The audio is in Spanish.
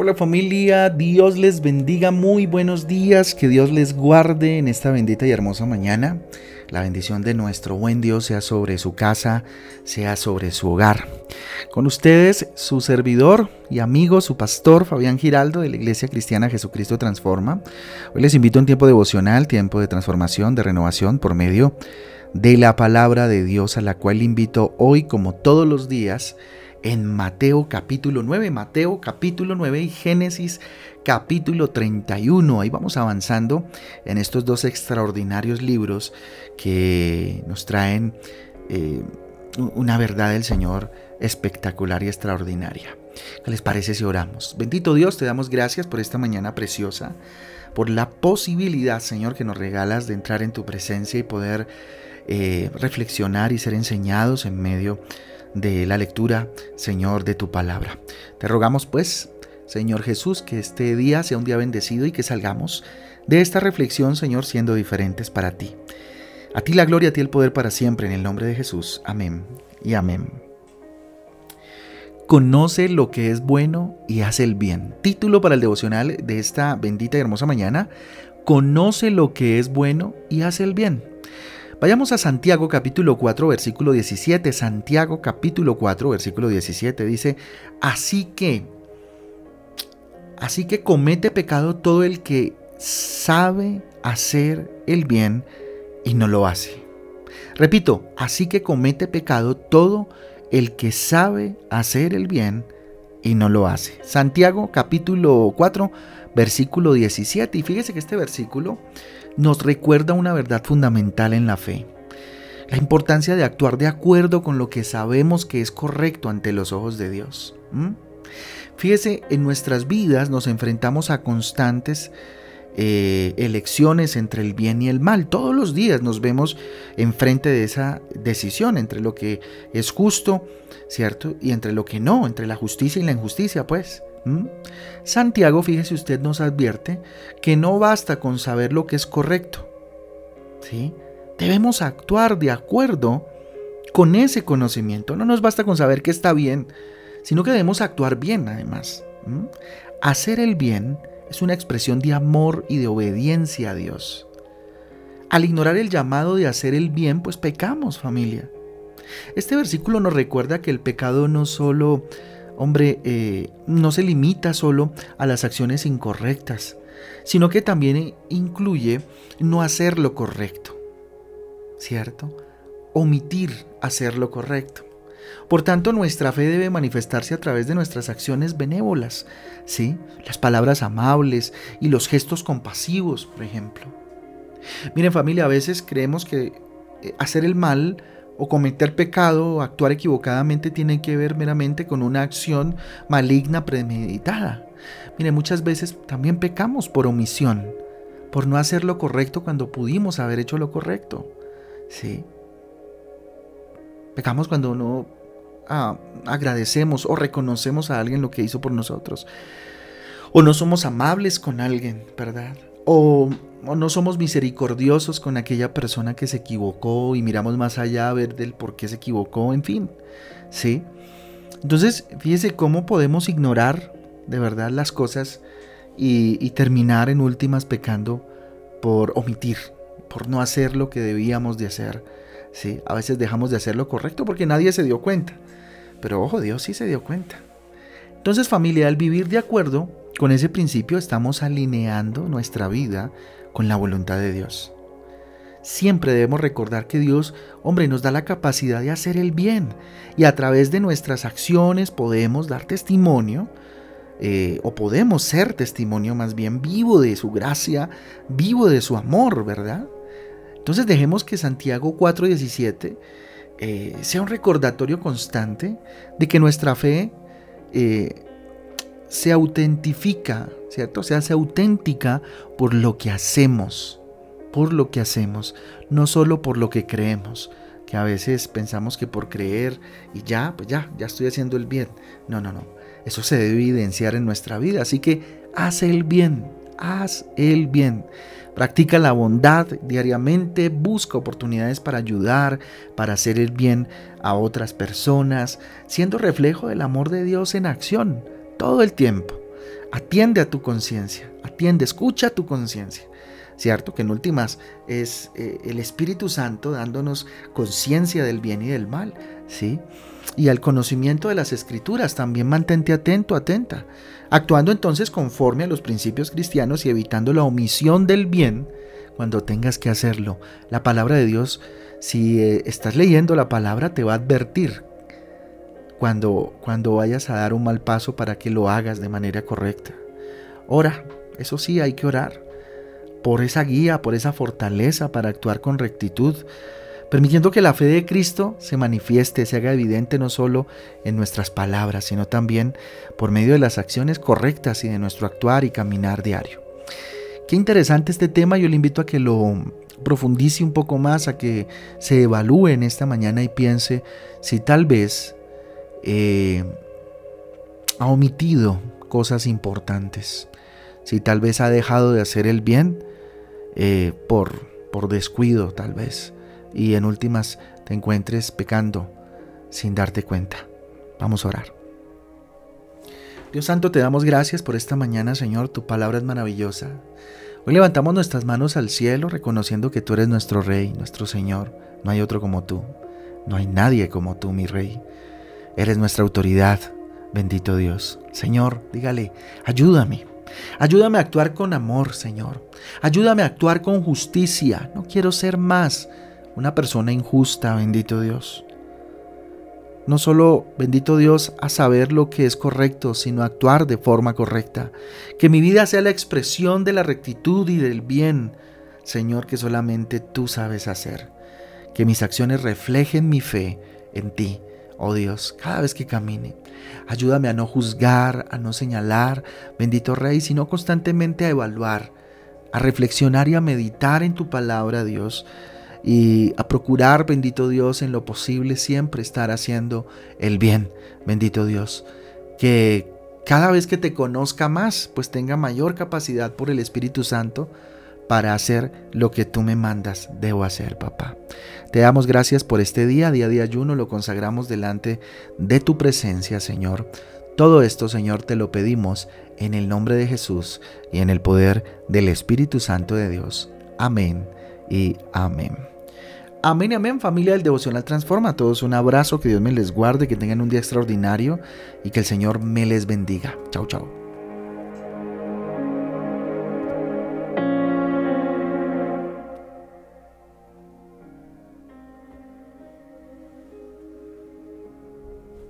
Hola familia, Dios les bendiga, muy buenos días, que Dios les guarde en esta bendita y hermosa mañana. La bendición de nuestro buen Dios sea sobre su casa, sea sobre su hogar. Con ustedes, su servidor y amigo, su pastor Fabián Giraldo de la Iglesia Cristiana Jesucristo Transforma. Hoy les invito a un tiempo devocional, tiempo de transformación, de renovación por medio de la palabra de Dios a la cual invito hoy como todos los días en Mateo capítulo 9, Mateo capítulo 9 y Génesis capítulo 31. Ahí vamos avanzando en estos dos extraordinarios libros que nos traen eh, una verdad del Señor espectacular y extraordinaria. ¿Qué les parece si oramos? Bendito Dios, te damos gracias por esta mañana preciosa, por la posibilidad, Señor, que nos regalas de entrar en tu presencia y poder eh, reflexionar y ser enseñados en medio la lectura, Señor, de tu palabra. Te rogamos pues, Señor Jesús, que este día sea un día bendecido y que salgamos de esta reflexión, Señor, siendo diferentes para ti. A ti la gloria, a ti el poder para siempre, en el nombre de Jesús. Amén y amén. Conoce lo que es bueno y hace el bien. Título para el devocional de esta bendita y hermosa mañana. Conoce lo que es bueno y hace el bien. Vayamos a Santiago capítulo 4 versículo 17. Santiago capítulo 4 versículo 17 dice, así que, así que comete pecado todo el que sabe hacer el bien y no lo hace. Repito, así que comete pecado todo el que sabe hacer el bien y no lo hace. Santiago capítulo 4 versículo 17. Y fíjese que este versículo nos recuerda una verdad fundamental en la fe. La importancia de actuar de acuerdo con lo que sabemos que es correcto ante los ojos de Dios. Fíjese, en nuestras vidas nos enfrentamos a constantes eh, elecciones entre el bien y el mal. Todos los días nos vemos enfrente de esa decisión entre lo que es justo, ¿cierto? Y entre lo que no, entre la justicia y la injusticia, pues. ¿Mm? Santiago, fíjese usted, nos advierte que no basta con saber lo que es correcto. ¿sí? Debemos actuar de acuerdo con ese conocimiento. No nos basta con saber que está bien, sino que debemos actuar bien además. ¿Mm? Hacer el bien es una expresión de amor y de obediencia a Dios. Al ignorar el llamado de hacer el bien, pues pecamos familia. Este versículo nos recuerda que el pecado no solo hombre, eh, no se limita solo a las acciones incorrectas, sino que también incluye no hacer lo correcto, ¿cierto? Omitir hacer lo correcto. Por tanto, nuestra fe debe manifestarse a través de nuestras acciones benévolas, ¿sí? Las palabras amables y los gestos compasivos, por ejemplo. Miren familia, a veces creemos que eh, hacer el mal o cometer pecado o actuar equivocadamente tiene que ver meramente con una acción maligna premeditada. Mire, muchas veces también pecamos por omisión, por no hacer lo correcto cuando pudimos haber hecho lo correcto. ¿Sí? Pecamos cuando no ah, agradecemos o reconocemos a alguien lo que hizo por nosotros. O no somos amables con alguien, ¿verdad? O no somos misericordiosos con aquella persona que se equivocó y miramos más allá a ver del por qué se equivocó, en fin, ¿sí? Entonces, fíjese cómo podemos ignorar de verdad las cosas y, terminar en últimas pecando por omitir, por no hacer lo que debíamos de hacer, ¿sí? A veces dejamos de hacer lo correcto porque nadie se dio cuenta, pero ojo, Dios sí se dio cuenta. Entonces, familia, al vivir de acuerdo con ese principio estamos alineando nuestra vida con la voluntad de Dios. Siempre debemos recordar que Dios, hombre, nos da la capacidad de hacer el bien y a través de nuestras acciones podemos dar testimonio eh, o podemos ser testimonio más bien vivo de su gracia, vivo de su amor, ¿verdad? Entonces dejemos que Santiago 4:17 eh, sea un recordatorio constante de que nuestra fe eh, se autentifica, ¿cierto? Se hace auténtica por lo que hacemos, por lo que hacemos, no solo por lo que creemos, que a veces pensamos que por creer y ya, pues ya, ya estoy haciendo el bien. No, no, no. Eso se debe evidenciar en nuestra vida. Así que haz el bien, haz el bien. Practica la bondad diariamente, busca oportunidades para ayudar, para hacer el bien a otras personas, siendo reflejo del amor de Dios en acción todo el tiempo. atiende a tu conciencia, atiende, escucha tu conciencia. ¿Cierto? Que en últimas es eh, el Espíritu Santo dándonos conciencia del bien y del mal, ¿sí? Y al conocimiento de las Escrituras también mantente atento, atenta, actuando entonces conforme a los principios cristianos y evitando la omisión del bien cuando tengas que hacerlo. La palabra de Dios, si eh, estás leyendo la palabra, te va a advertir cuando, cuando vayas a dar un mal paso para que lo hagas de manera correcta. Ora, eso sí, hay que orar por esa guía, por esa fortaleza para actuar con rectitud, permitiendo que la fe de Cristo se manifieste, se haga evidente no solo en nuestras palabras, sino también por medio de las acciones correctas y de nuestro actuar y caminar diario. Qué interesante este tema, yo le invito a que lo profundice un poco más, a que se evalúe en esta mañana y piense si tal vez eh, ha omitido cosas importantes, si tal vez ha dejado de hacer el bien eh, por, por descuido tal vez, y en últimas te encuentres pecando sin darte cuenta. Vamos a orar. Dios Santo, te damos gracias por esta mañana, Señor. Tu palabra es maravillosa. Hoy levantamos nuestras manos al cielo reconociendo que tú eres nuestro Rey, nuestro Señor. No hay otro como tú. No hay nadie como tú, mi Rey. Eres nuestra autoridad. Bendito Dios. Señor, dígale, ayúdame. Ayúdame a actuar con amor, Señor. Ayúdame a actuar con justicia. No quiero ser más una persona injusta, bendito Dios. No solo, bendito Dios, a saber lo que es correcto, sino a actuar de forma correcta. Que mi vida sea la expresión de la rectitud y del bien, Señor, que solamente tú sabes hacer. Que mis acciones reflejen mi fe en ti, oh Dios, cada vez que camine. Ayúdame a no juzgar, a no señalar, bendito Rey, sino constantemente a evaluar, a reflexionar y a meditar en tu palabra, Dios y a procurar, bendito Dios, en lo posible siempre estar haciendo el bien, bendito Dios. Que cada vez que te conozca más, pues tenga mayor capacidad por el Espíritu Santo para hacer lo que tú me mandas, debo hacer, papá. Te damos gracias por este día, día de ayuno, lo consagramos delante de tu presencia, Señor. Todo esto, Señor, te lo pedimos en el nombre de Jesús y en el poder del Espíritu Santo de Dios. Amén y amén. Amén y amén familia del Devocional Transforma. A todos un abrazo, que Dios me les guarde, que tengan un día extraordinario y que el Señor me les bendiga. Chao, chao.